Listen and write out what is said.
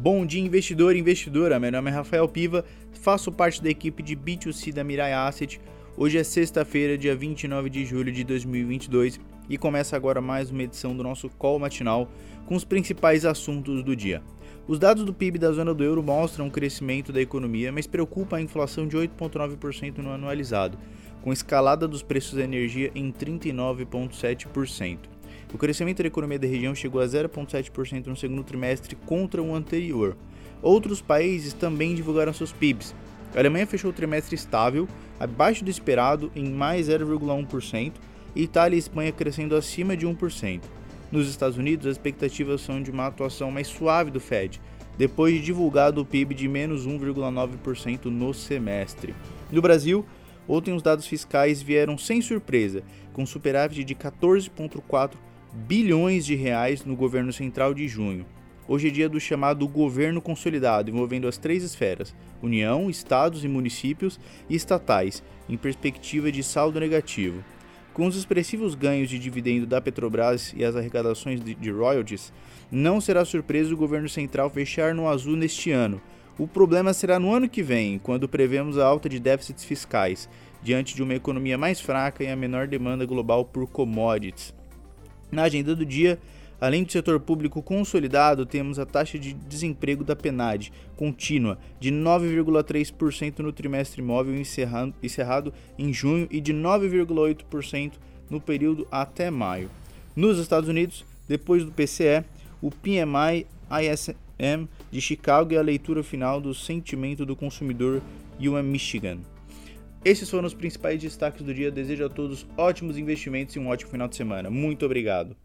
Bom dia, investidor e investidora. Meu nome é Rafael Piva, faço parte da equipe de B2C da Mirai Asset. Hoje é sexta-feira, dia 29 de julho de 2022 e começa agora mais uma edição do nosso call matinal com os principais assuntos do dia. Os dados do PIB da zona do euro mostram um crescimento da economia, mas preocupa a inflação de 8,9% no anualizado, com escalada dos preços da energia em 39,7%. O crescimento da economia da região chegou a 0,7% no segundo trimestre contra o anterior. Outros países também divulgaram seus PIBs. A Alemanha fechou o trimestre estável, abaixo do esperado, em mais 0,1%, e Itália e Espanha crescendo acima de 1%. Nos Estados Unidos, as expectativas são de uma atuação mais suave do Fed, depois de divulgado o PIB de menos 1,9% no semestre. No Brasil, ontem os dados fiscais vieram sem surpresa, com superávit de 14,4 bilhões de reais no governo central de junho. Hoje é dia do chamado governo consolidado, envolvendo as três esferas: União, estados e municípios e estatais, em perspectiva de saldo negativo. Com os expressivos ganhos de dividendo da Petrobras e as arrecadações de royalties, não será surpresa o governo central fechar no azul neste ano. O problema será no ano que vem, quando prevemos a alta de déficits fiscais, diante de uma economia mais fraca e a menor demanda global por commodities. Na agenda do dia, além do setor público consolidado, temos a taxa de desemprego da PNAD contínua de 9,3% no trimestre móvel encerrado, em junho e de 9,8% no período até maio. Nos Estados Unidos, depois do PCE, o PMI ISM de Chicago e a leitura final do sentimento do consumidor UM Michigan. Esses foram os principais destaques do dia. Desejo a todos ótimos investimentos e um ótimo final de semana. Muito obrigado.